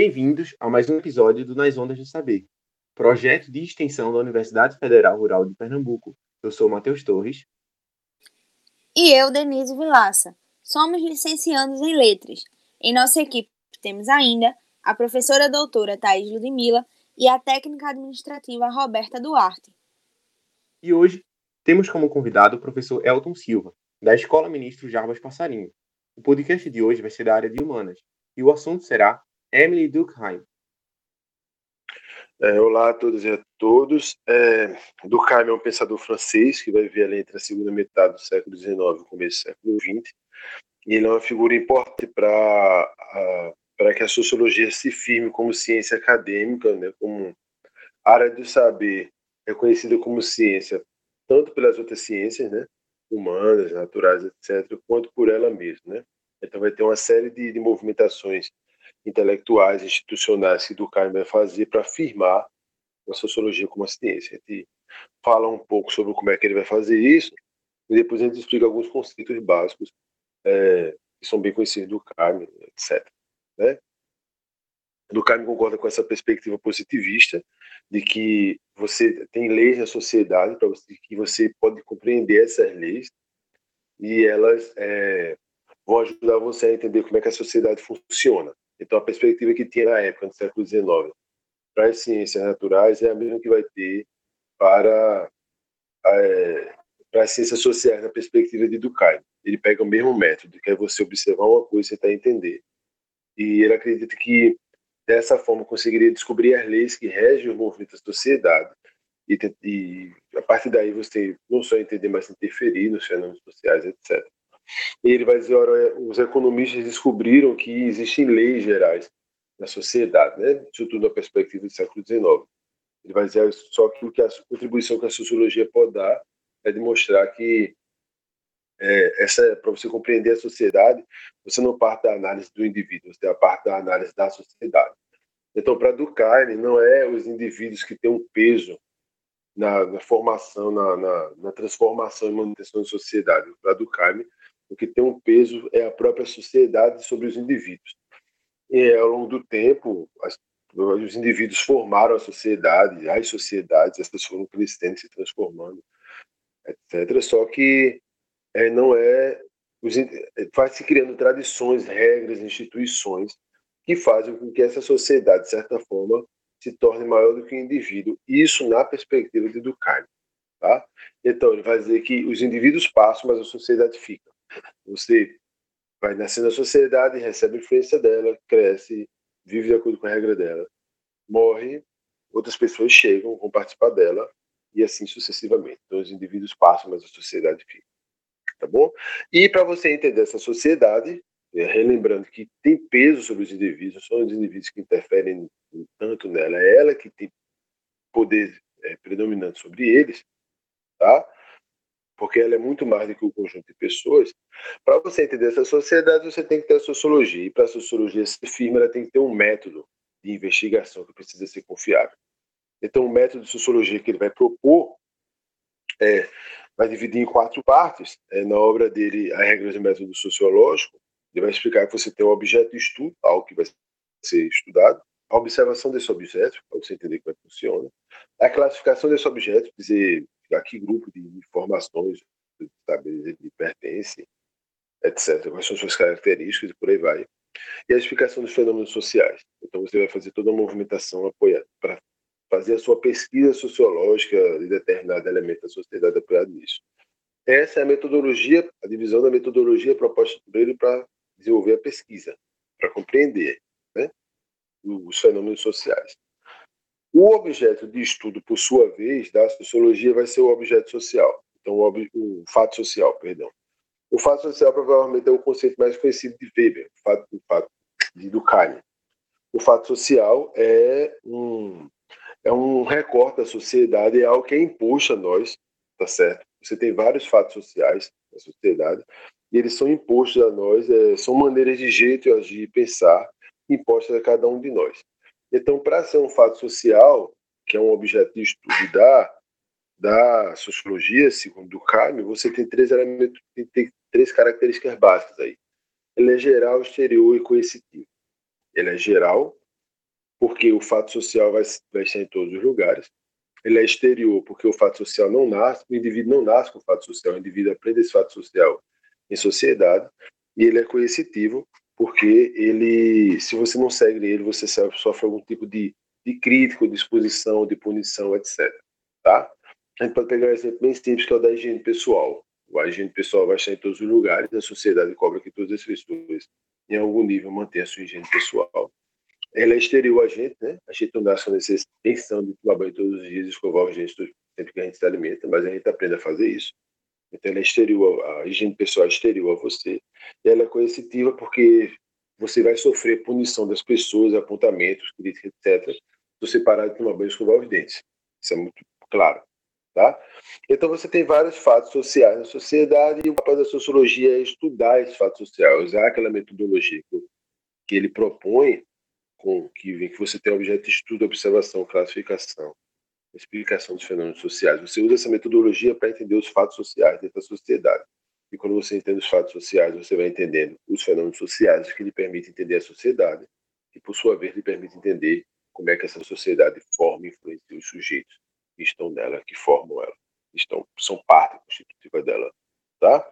Bem-vindos a mais um episódio do Nas Ondas do Saber, projeto de extensão da Universidade Federal Rural de Pernambuco. Eu sou Matheus Torres. E eu, Denise Vilaça. Somos licenciados em Letras. Em nossa equipe temos ainda a professora doutora Thais Ludmilla e a técnica administrativa Roberta Duarte. E hoje temos como convidado o professor Elton Silva, da Escola Ministro Jarbas Passarinho. O podcast de hoje vai ser da área de humanas e o assunto será Emily Durkheim. É, olá a todas e a todos. É, Durkheim é um pensador francês que vai viver ali entre a segunda metade do século XIX e o começo do século XX. E ele é uma figura importante para para que a sociologia se firme como ciência acadêmica, né, como área do saber reconhecida como ciência tanto pelas outras ciências, né, humanas, naturais, etc., quanto por ela mesma, né. Então vai ter uma série de, de movimentações intelectuais, institucionais que Durkheim vai fazer para afirmar a sociologia como a ciência. A gente fala um pouco sobre como é que ele vai fazer isso e depois a gente explica alguns conceitos básicos é, que são bem conhecidos do Durkheim, etc. Né? Durkheim concorda com essa perspectiva positivista de que você tem leis na sociedade para que você pode compreender essas leis e elas é, vão ajudar você a entender como é que a sociedade funciona. Então a perspectiva que tinha na época, no século XIX, para as ciências naturais é a mesma que vai ter para é, para as ciências sociais na perspectiva de Durkheim. Ele pega o mesmo método, que é você observar uma coisa e tentar entender e ele acredita que dessa forma conseguiria descobrir as leis que regem os movimentos da sociedade e, e, a partir daí você não só entender, mas interferir nos fenômenos sociais, etc. Ele vai dizer, ora, os economistas descobriram que existem leis gerais na sociedade, né? Isso tudo na perspectiva do século XIX. Ele vai dizer só que a contribuição que a sociologia pode dar é demonstrar que é, essa para você compreender a sociedade, você não parte da análise do indivíduo, você parte da análise da sociedade. Então, para Durkheim, não é os indivíduos que têm um peso na, na formação, na, na, na, transformação e manutenção da sociedade. Para Durkheim, o que tem um peso é a própria sociedade sobre os indivíduos. E ao longo do tempo, as, os indivíduos formaram a sociedade, as sociedades, essas foram crescendo, se transformando, etc. Só que é, não é vai se criando tradições, regras, instituições que fazem com que essa sociedade, de certa forma, se torne maior do que o indivíduo. Isso na perspectiva de Durkheim. Tá? Então, ele vai dizer que os indivíduos passam, mas a sociedade fica. Você vai nascer na sociedade, recebe influência dela, cresce, vive de acordo com a regra dela, morre, outras pessoas chegam, vão participar dela, e assim sucessivamente. Então, os indivíduos passam, mas a sociedade fica tá bom? E para você entender essa sociedade, é, relembrando que tem peso sobre os indivíduos, são os indivíduos que interferem tanto nela, é ela que tem poder é, predominante sobre eles, tá? Porque ela é muito mais do que o um conjunto de pessoas. Para você entender essa sociedade, você tem que ter a sociologia. E para a sociologia ser firme, ela tem que ter um método de investigação que precisa ser confiável. Então, o método de sociologia que ele vai propor é vai dividir em quatro partes. É, na obra dele, A Regras do Método Sociológico, ele vai explicar que você tem um objeto de estudo, algo que vai ser estudado, a observação desse objeto, para você entender como é que funciona, a classificação desse objeto, dizer a que grupo de informações sabe, ele pertence, etc., quais são suas características e por aí vai. E a explicação dos fenômenos sociais. Então você vai fazer toda uma movimentação apoiada para fazer a sua pesquisa sociológica de determinado elemento da sociedade apoiado nisso. Essa é a metodologia, a divisão da metodologia proposta por ele para desenvolver a pesquisa, para compreender né, os fenômenos sociais. O objeto de estudo, por sua vez, da sociologia vai ser o objeto social, então o, ob, o fato social, perdão. O fato social provavelmente é o conceito mais conhecido de Weber, o fato, o fato de Durkheim. O fato social é um, é um recorte da sociedade, é algo que é imposto a nós, tá certo? Você tem vários fatos sociais na sociedade e eles são impostos a nós, é, são maneiras de jeito, de agir, de pensar, impostas a cada um de nós. Então, para ser um fato social, que é um objeto de estudo da, da sociologia, segundo Durkheim, você tem três elementos, tem três características básicas aí. Ele é geral, exterior e coercitivo. Ele é geral, porque o fato social vai, vai estar em todos os lugares. Ele é exterior, porque o fato social não nasce, o indivíduo não nasce com o fato social, o indivíduo aprende esse fato social em sociedade. E ele é coercitivo, porque ele, se você não segue ele, você sofre algum tipo de, de crítica, de exposição, de punição, etc. Tá? A gente pode pegar um exemplo bem simples, que é o da higiene pessoal. A higiene pessoal vai estar em todos os lugares, a sociedade cobra que todas as pessoas, em algum nível, mantenham a sua higiene pessoal. Ela é exterior a gente, né? A gente não dá só nessa intenção de tomar banho todos os dias, escovar os dentes sempre que a gente se alimenta, mas a gente aprende a fazer isso. Então, ela é exterior, a higiene pessoal é exterior a você. E ela é coercitiva porque você vai sofrer punição das pessoas, apontamentos, críticas, etc. Se você parar de tomar banho e escovar os dentes. Isso é muito claro. Tá? Então você tem vários fatos sociais na sociedade e o papel da sociologia é estudar esses fatos sociais, usar aquela metodologia que ele propõe, com que, que você tem objeto de estudo, observação, classificação, explicação dos fenômenos sociais. Você usa essa metodologia para entender os fatos sociais dentro da sociedade. E quando você entende os fatos sociais, você vai entendendo os fenômenos sociais que lhe permitem entender a sociedade, e por sua vez lhe permite entender como é que essa sociedade forma e influencia os sujeitos que estão nela, que formam ela, estão, são parte constitutiva dela, tá?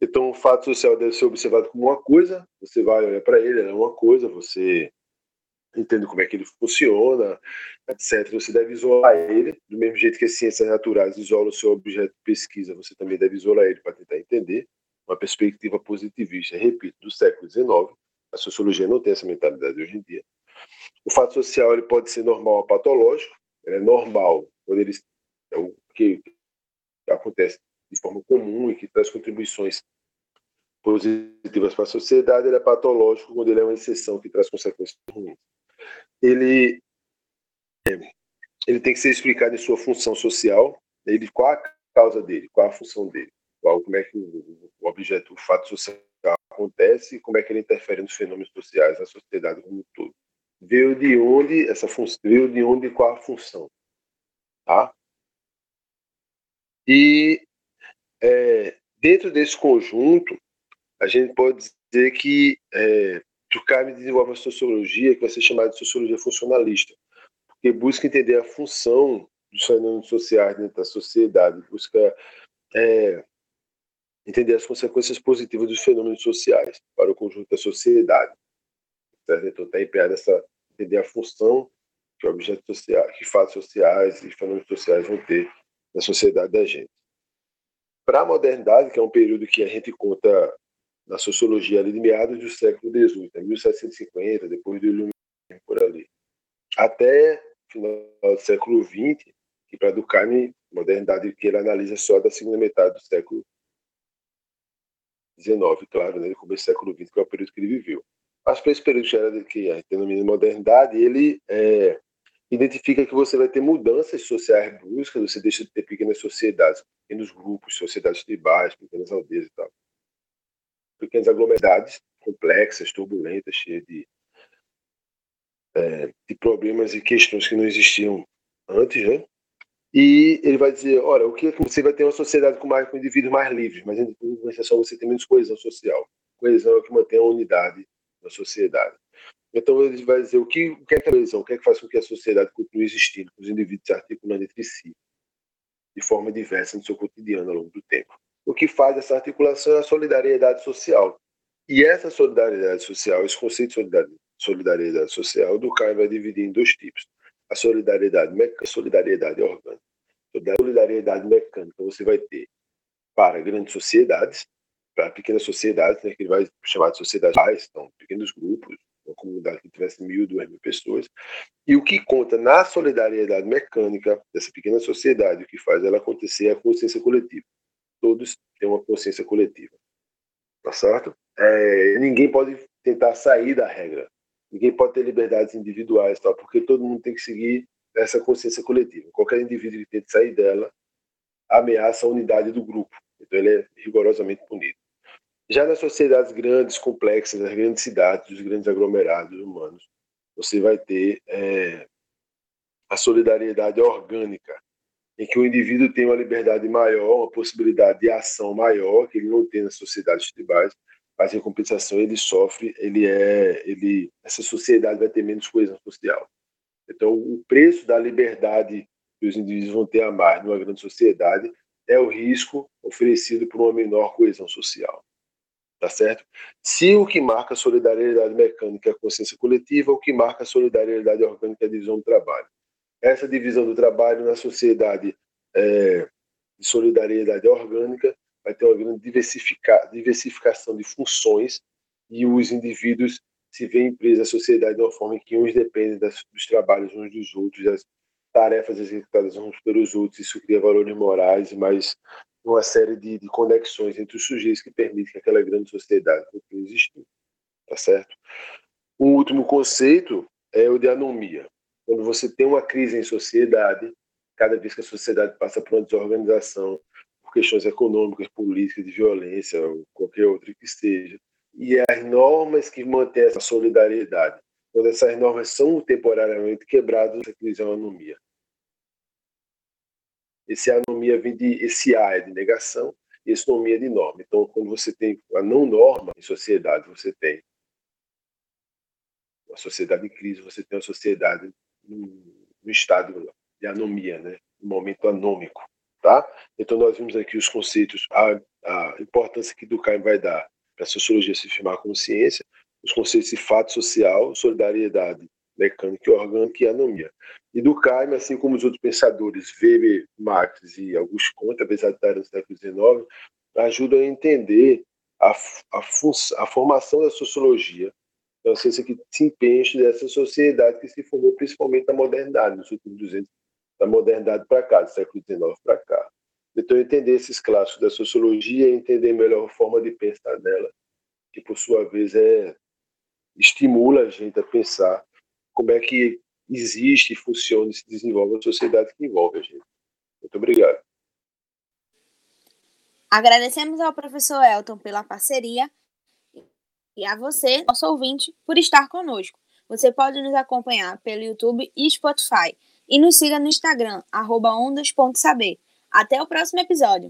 Então, o fato social deve ser observado como uma coisa, você vai olhar para ele, é uma coisa, você entende como é que ele funciona, etc. Você deve isolar ele, do mesmo jeito que as ciências naturais isolam o seu objeto de pesquisa, você também deve isolar ele para tentar entender uma perspectiva positivista, repito, do século XIX. A sociologia não tem essa mentalidade hoje em dia. O fato social ele pode ser normal ou patológico. Ele é normal quando ele é o que acontece de forma comum e que traz contribuições positivas para a sociedade. Ele é patológico quando ele é uma exceção que traz consequências ruins ele, ele tem que ser explicado em sua função social, ele, qual a causa dele, qual a função dele, qual, como é que o, o objeto, o fato social acontece e como é que ele interfere nos fenômenos sociais na sociedade como um todo. Veio de onde essa função, veio de onde qual a função, tá? E é, dentro desse conjunto, a gente pode dizer que é, Durkheim desenvolve uma sociologia que vai ser chamada de sociologia funcionalista, porque busca entender a função dos fenômenos sociais dentro da sociedade, busca é, entender as consequências positivas dos fenômenos sociais para o conjunto da sociedade. Certo? Então, está empenhado essa entender a função que objetos sociais, que fatos sociais e fenômenos sociais vão ter na sociedade da gente. Para a modernidade, que é um período que a gente conta na sociologia ali de meados do século XVIII, 1750, depois do Iluminismo, por ali. Até final do século XX, que para Durkheim, modernidade que ele analisa só da segunda metade do século XIX, claro, né, começo do século XX, que é o período que ele viveu. Mas para esse período que, era, que a gente denomina modernidade, ele é, identifica que você vai ter mudanças sociais bruscas, você deixa de ter pequenas sociedades, pequenos grupos, sociedades tribais, pequenas aldeias e tal pequenas aglomeradas complexas, turbulentas, cheias de, é, de problemas e questões que não existiam antes, né? E ele vai dizer, olha, o que você vai ter uma sociedade com mais com indivíduos mais livres, mas é só você ter menos coesão social. Coesão é o que mantém a unidade da sociedade. Então ele vai dizer o que, o que é coesão, o que é que faz com que a sociedade continue existindo, com os indivíduos se articulando entre si de forma diversa no seu cotidiano ao longo do tempo o que faz essa articulação é a solidariedade social. E essa solidariedade social, esse conceito de solidariedade social, do Caio vai dividir em dois tipos: a solidariedade mecânica e a solidariedade orgânica. A solidariedade mecânica você vai ter para grandes sociedades, para pequenas sociedades, né, que ele vai chamar de sociedades, então, pequenos grupos, uma comunidade que tivesse mil, duas mil pessoas. E o que conta na solidariedade mecânica dessa pequena sociedade, o que faz ela acontecer é a consciência coletiva todos têm uma consciência coletiva. Tá certo? É, ninguém pode tentar sair da regra. Ninguém pode ter liberdades individuais, tá? porque todo mundo tem que seguir essa consciência coletiva. Qualquer indivíduo que tente sair dela ameaça a unidade do grupo. Então ele é rigorosamente punido. Já nas sociedades grandes, complexas, nas grandes cidades, os grandes aglomerados humanos, você vai ter é, a solidariedade orgânica, em que o indivíduo tem uma liberdade maior, uma possibilidade de ação maior, que ele não tem nas sociedades tribais, mas em compensação ele sofre, ele é, ele, essa sociedade vai ter menos coesão social. Então, o preço da liberdade que os indivíduos vão ter a mais numa grande sociedade é o risco oferecido por uma menor coesão social. Tá certo? Se o que marca a solidariedade mecânica é a consciência coletiva, o que marca a solidariedade orgânica é a divisão do trabalho. Essa divisão do trabalho na sociedade é, de solidariedade orgânica vai ter uma grande diversifica, diversificação de funções e os indivíduos se veem presos à sociedade de uma forma em que uns dependem das, dos trabalhos uns dos outros, das tarefas executadas uns pelos outros, isso cria valores morais, mas uma série de, de conexões entre os sujeitos que permitem que aquela grande sociedade continue existindo, tá certo? Um último conceito é o de anomia. Quando você tem uma crise em sociedade, cada vez que a sociedade passa por uma desorganização, por questões econômicas, políticas, de violência, ou qualquer outra que seja, e as normas que mantêm essa solidariedade, quando essas normas são temporariamente quebradas, essa crise é uma anomia. Esse anomia vem de esse A é de negação e esse anomia é de norma. Então, quando você tem a não norma em sociedade, você tem uma sociedade em crise, você tem uma sociedade no estado de anomia, né? um momento anômico. Tá? Então, nós vimos aqui os conceitos, a, a importância que Durkheim vai dar para a sociologia se firmar como ciência, os conceitos de fato social, solidariedade mecânica e orgânica e anomia. E Durkheim, assim como os outros pensadores, Weber, Marx e Augusto Comte, apesar de estar no século XIX, ajudam a entender a, a, a formação da sociologia, é uma ciência que se empenha dessa sociedade que se formou principalmente na modernidade, nos últimos 200 da modernidade para cá, do século XIX para cá. Então, entender esses clássicos da sociologia, entender melhor a forma de pensar dela, que por sua vez é estimula a gente a pensar como é que existe, funciona e se desenvolve a sociedade que envolve a gente. Muito obrigado. Agradecemos ao professor Elton pela parceria e a você, nosso ouvinte, por estar conosco. Você pode nos acompanhar pelo YouTube e Spotify. E nos siga no Instagram, ondas.saber. Até o próximo episódio.